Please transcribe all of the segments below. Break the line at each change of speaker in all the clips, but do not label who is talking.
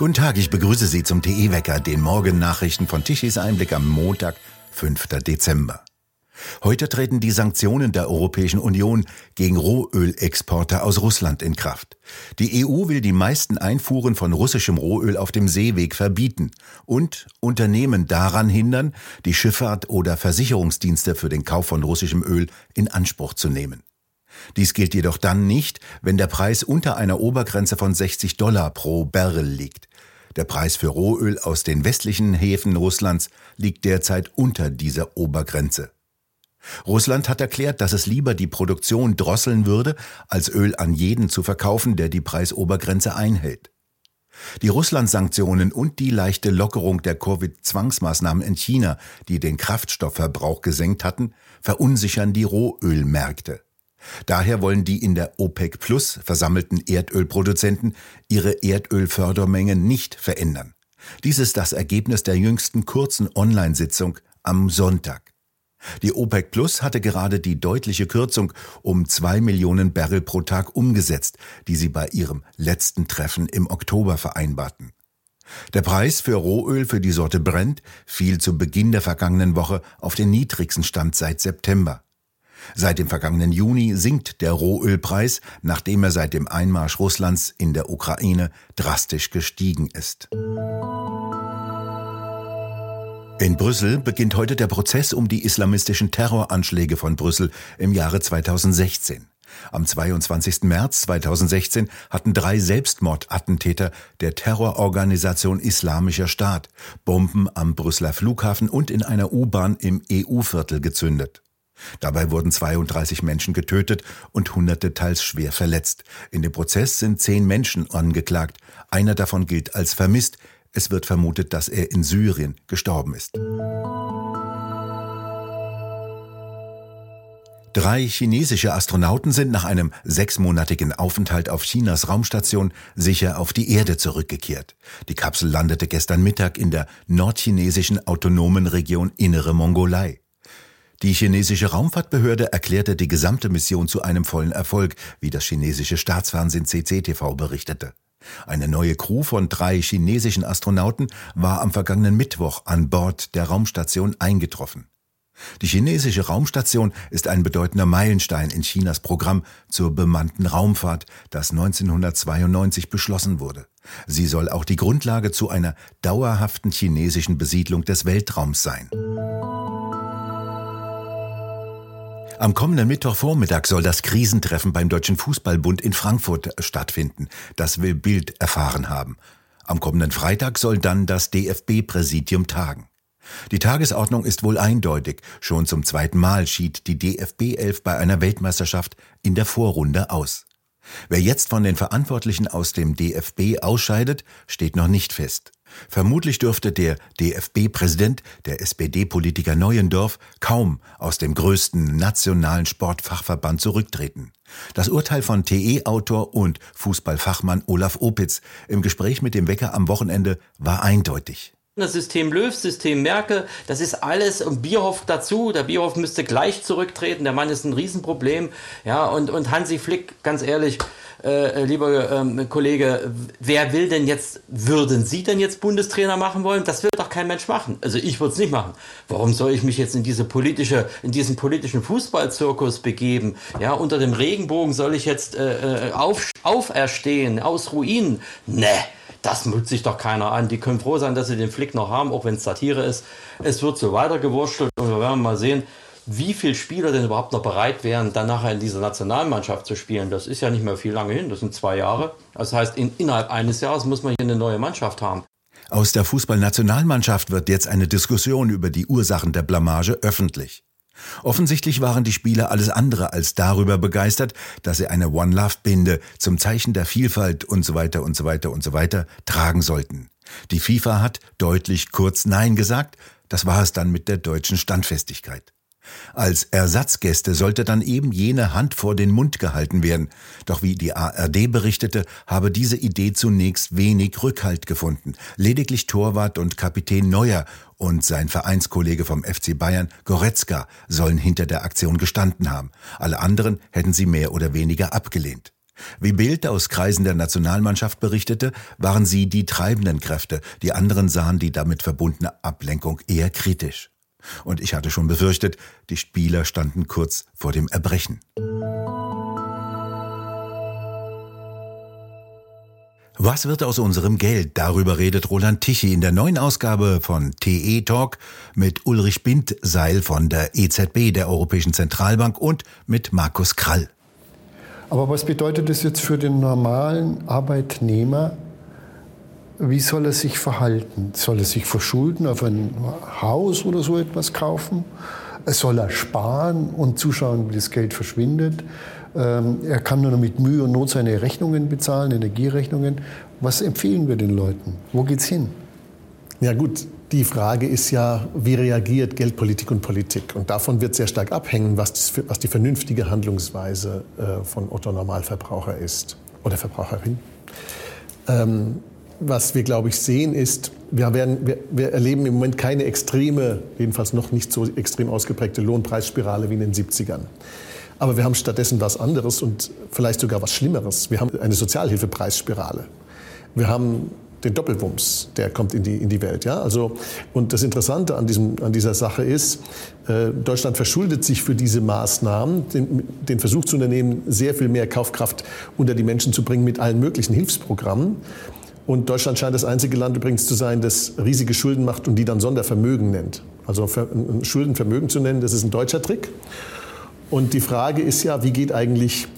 Guten Tag, ich begrüße Sie zum TE-Wecker, den Morgennachrichten von Tichys Einblick am Montag, 5. Dezember. Heute treten die Sanktionen der Europäischen Union gegen Rohölexporte aus Russland in Kraft. Die EU will die meisten Einfuhren von russischem Rohöl auf dem Seeweg verbieten und Unternehmen daran hindern, die Schifffahrt oder Versicherungsdienste für den Kauf von russischem Öl in Anspruch zu nehmen. Dies gilt jedoch dann nicht, wenn der Preis unter einer Obergrenze von 60 Dollar pro Barrel liegt. Der Preis für Rohöl aus den westlichen Häfen Russlands liegt derzeit unter dieser Obergrenze. Russland hat erklärt, dass es lieber die Produktion drosseln würde, als Öl an jeden zu verkaufen, der die Preisobergrenze einhält. Die Russland-Sanktionen und die leichte Lockerung der Covid-Zwangsmaßnahmen in China, die den Kraftstoffverbrauch gesenkt hatten, verunsichern die Rohölmärkte. Daher wollen die in der OPEC Plus versammelten Erdölproduzenten ihre Erdölfördermenge nicht verändern. Dies ist das Ergebnis der jüngsten kurzen Online-Sitzung am Sonntag. Die OPEC Plus hatte gerade die deutliche Kürzung um zwei Millionen Barrel pro Tag umgesetzt, die sie bei ihrem letzten Treffen im Oktober vereinbarten. Der Preis für Rohöl für die Sorte Brent fiel zu Beginn der vergangenen Woche auf den niedrigsten Stand seit September. Seit dem vergangenen Juni sinkt der Rohölpreis, nachdem er seit dem Einmarsch Russlands in der Ukraine drastisch gestiegen ist. In Brüssel beginnt heute der Prozess um die islamistischen Terroranschläge von Brüssel im Jahre 2016. Am 22. März 2016 hatten drei Selbstmordattentäter der Terrororganisation Islamischer Staat Bomben am Brüsseler Flughafen und in einer U-Bahn im EU-Viertel gezündet. Dabei wurden 32 Menschen getötet und Hunderte teils schwer verletzt. In dem Prozess sind zehn Menschen angeklagt. Einer davon gilt als vermisst. Es wird vermutet, dass er in Syrien gestorben ist. Drei chinesische Astronauten sind nach einem sechsmonatigen Aufenthalt auf Chinas Raumstation sicher auf die Erde zurückgekehrt. Die Kapsel landete gestern Mittag in der nordchinesischen autonomen Region Innere Mongolei. Die chinesische Raumfahrtbehörde erklärte die gesamte Mission zu einem vollen Erfolg, wie das chinesische Staatsfernsehen CCTV berichtete. Eine neue Crew von drei chinesischen Astronauten war am vergangenen Mittwoch an Bord der Raumstation eingetroffen. Die chinesische Raumstation ist ein bedeutender Meilenstein in Chinas Programm zur bemannten Raumfahrt, das 1992 beschlossen wurde. Sie soll auch die Grundlage zu einer dauerhaften chinesischen Besiedlung des Weltraums sein. Am kommenden Mittwochvormittag soll das Krisentreffen beim Deutschen Fußballbund in Frankfurt stattfinden. Das will Bild erfahren haben. Am kommenden Freitag soll dann das DFB-Präsidium tagen. Die Tagesordnung ist wohl eindeutig. Schon zum zweiten Mal schied die DFB 11 bei einer Weltmeisterschaft in der Vorrunde aus. Wer jetzt von den Verantwortlichen aus dem DFB ausscheidet, steht noch nicht fest. Vermutlich dürfte der DFB-Präsident, der SPD-Politiker Neuendorf, kaum aus dem größten nationalen Sportfachverband zurücktreten. Das Urteil von TE-Autor und Fußballfachmann Olaf Opitz im Gespräch mit dem Wecker am Wochenende war eindeutig.
Das System Löw, System Merkel, das ist alles und Bierhoff dazu. Der Bierhoff müsste gleich zurücktreten. Der Mann ist ein Riesenproblem. Ja, und, und Hansi Flick, ganz ehrlich, äh, lieber ähm, Kollege, wer will denn jetzt, würden Sie denn jetzt Bundestrainer machen wollen? Das will doch kein Mensch machen. Also ich würde es nicht machen. Warum soll ich mich jetzt in diese politische, in diesen politischen Fußballzirkus begeben? Ja, unter dem Regenbogen soll ich jetzt äh, äh auf, auferstehen aus Ruinen? Ne. Das mut sich doch keiner an. Die können froh sein, dass sie den Flick noch haben, auch wenn es Satire ist. Es wird so weitergewurschtelt und wir werden mal sehen, wie viele Spieler denn überhaupt noch bereit wären, dann nachher in dieser Nationalmannschaft zu spielen. Das ist ja nicht mehr viel lange hin, das sind zwei Jahre. Das heißt, in, innerhalb eines Jahres muss man hier eine neue Mannschaft haben.
Aus der Fußballnationalmannschaft wird jetzt eine Diskussion über die Ursachen der Blamage öffentlich. Offensichtlich waren die Spieler alles andere als darüber begeistert, dass sie eine One Love Binde zum Zeichen der Vielfalt und so weiter und so weiter und so weiter tragen sollten. Die FIFA hat deutlich kurz Nein gesagt, das war es dann mit der deutschen Standfestigkeit. Als Ersatzgäste sollte dann eben jene Hand vor den Mund gehalten werden. Doch wie die ARD berichtete, habe diese Idee zunächst wenig Rückhalt gefunden. Lediglich Torwart und Kapitän Neuer und sein Vereinskollege vom FC Bayern, Goretzka, sollen hinter der Aktion gestanden haben. Alle anderen hätten sie mehr oder weniger abgelehnt. Wie Bild aus Kreisen der Nationalmannschaft berichtete, waren sie die treibenden Kräfte, die anderen sahen die damit verbundene Ablenkung eher kritisch. Und ich hatte schon befürchtet, die Spieler standen kurz vor dem Erbrechen. Was wird aus unserem Geld? Darüber redet Roland Tichy in der neuen Ausgabe von TE Talk mit Ulrich Bindseil von der EZB, der Europäischen Zentralbank und mit Markus Krall.
Aber was bedeutet das jetzt für den normalen Arbeitnehmer? Wie soll er sich verhalten? Soll er sich verschulden, auf ein Haus oder so etwas kaufen? Soll er sparen und zuschauen, wie das Geld verschwindet? Ähm, er kann nur noch mit Mühe und Not seine Rechnungen bezahlen, Energierechnungen. Was empfehlen wir den Leuten? Wo geht's hin?
Ja gut, die Frage ist ja, wie reagiert Geldpolitik und Politik? Und davon wird sehr stark abhängen, was, was die vernünftige Handlungsweise äh, von Otto Normalverbraucher ist oder Verbraucherin. Ähm, was wir, glaube ich, sehen, ist, wir, werden, wir, wir, erleben im Moment keine extreme, jedenfalls noch nicht so extrem ausgeprägte Lohnpreisspirale wie in den 70ern. Aber wir haben stattdessen was anderes und vielleicht sogar was Schlimmeres. Wir haben eine Sozialhilfepreisspirale. Wir haben den Doppelwumms, der kommt in die, in die Welt. Ja? Also, und das Interessante an, diesem, an dieser Sache ist, äh, Deutschland verschuldet sich für diese Maßnahmen, den, den Versuch zu unternehmen, sehr viel mehr Kaufkraft unter die Menschen zu bringen mit allen möglichen Hilfsprogrammen. Und Deutschland scheint das einzige Land übrigens zu sein, das riesige Schulden macht und die dann Sondervermögen nennt. Also Schuldenvermögen zu nennen, das ist ein deutscher Trick. Und die Frage ist ja, wie geht eigentlich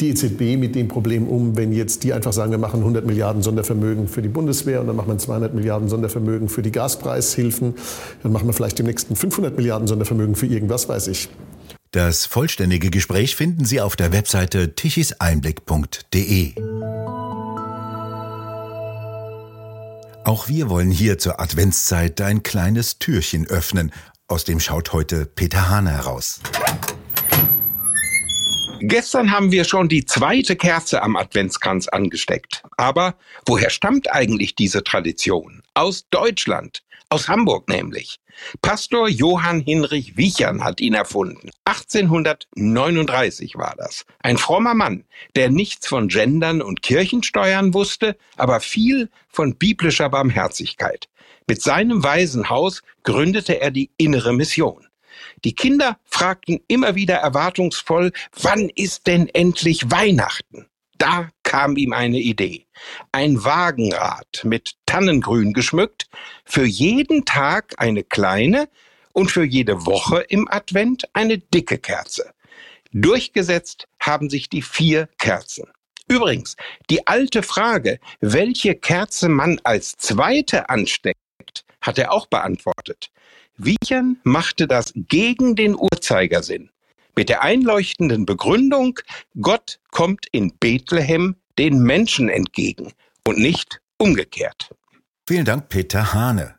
die EZB mit dem Problem um, wenn jetzt die einfach sagen, wir machen 100 Milliarden Sondervermögen für die Bundeswehr und dann machen wir 200 Milliarden Sondervermögen für die Gaspreishilfen, dann machen wir vielleicht im nächsten 500 Milliarden Sondervermögen für irgendwas, weiß ich.
Das vollständige Gespräch finden Sie auf der Webseite tichiseinblick.de. Auch wir wollen hier zur Adventszeit ein kleines Türchen öffnen. Aus dem schaut heute Peter Hahn heraus.
Gestern haben wir schon die zweite Kerze am Adventskranz angesteckt. Aber woher stammt eigentlich diese Tradition? Aus Deutschland, aus Hamburg nämlich. Pastor Johann Hinrich Wiechern hat ihn erfunden. 1839 war das. Ein frommer Mann, der nichts von Gendern und Kirchensteuern wusste, aber viel von biblischer Barmherzigkeit. Mit seinem Waisenhaus gründete er die innere Mission. Die Kinder fragten immer wieder erwartungsvoll, wann ist denn endlich Weihnachten? Da kam ihm eine Idee. Ein Wagenrad mit Tannengrün geschmückt, für jeden Tag eine kleine und für jede Woche im Advent eine dicke Kerze. Durchgesetzt haben sich die vier Kerzen. Übrigens, die alte Frage, welche Kerze man als zweite ansteckt, hat er auch beantwortet. Wiechern machte das gegen den Uhrzeigersinn. Mit der einleuchtenden Begründung, Gott kommt in Bethlehem den Menschen entgegen und nicht umgekehrt.
Vielen Dank, Peter Hane.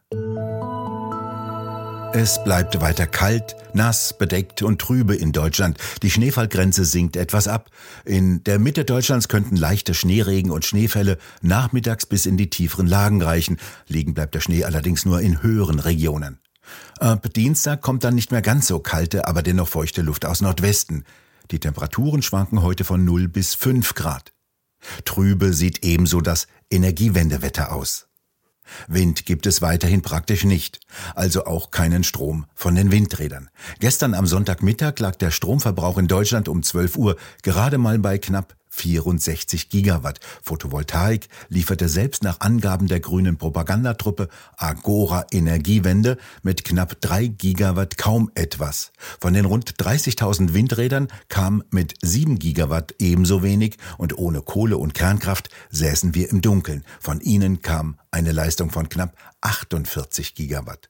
Es bleibt weiter kalt, nass, bedeckt und trübe in Deutschland. Die Schneefallgrenze sinkt etwas ab. In der Mitte Deutschlands könnten leichte Schneeregen und Schneefälle nachmittags bis in die tieferen Lagen reichen. Liegen bleibt der Schnee allerdings nur in höheren Regionen. Ab Dienstag kommt dann nicht mehr ganz so kalte, aber dennoch feuchte Luft aus Nordwesten. Die Temperaturen schwanken heute von 0 bis 5 Grad. Trübe sieht ebenso das Energiewendewetter aus. Wind gibt es weiterhin praktisch nicht, also auch keinen Strom von den Windrädern. Gestern am Sonntagmittag lag der Stromverbrauch in Deutschland um 12 Uhr gerade mal bei knapp 64 Gigawatt. Photovoltaik lieferte selbst nach Angaben der grünen Propagandatruppe Agora Energiewende mit knapp 3 Gigawatt kaum etwas. Von den rund 30.000 Windrädern kam mit 7 Gigawatt ebenso wenig und ohne Kohle und Kernkraft säßen wir im Dunkeln. Von ihnen kam eine Leistung von knapp 48 Gigawatt.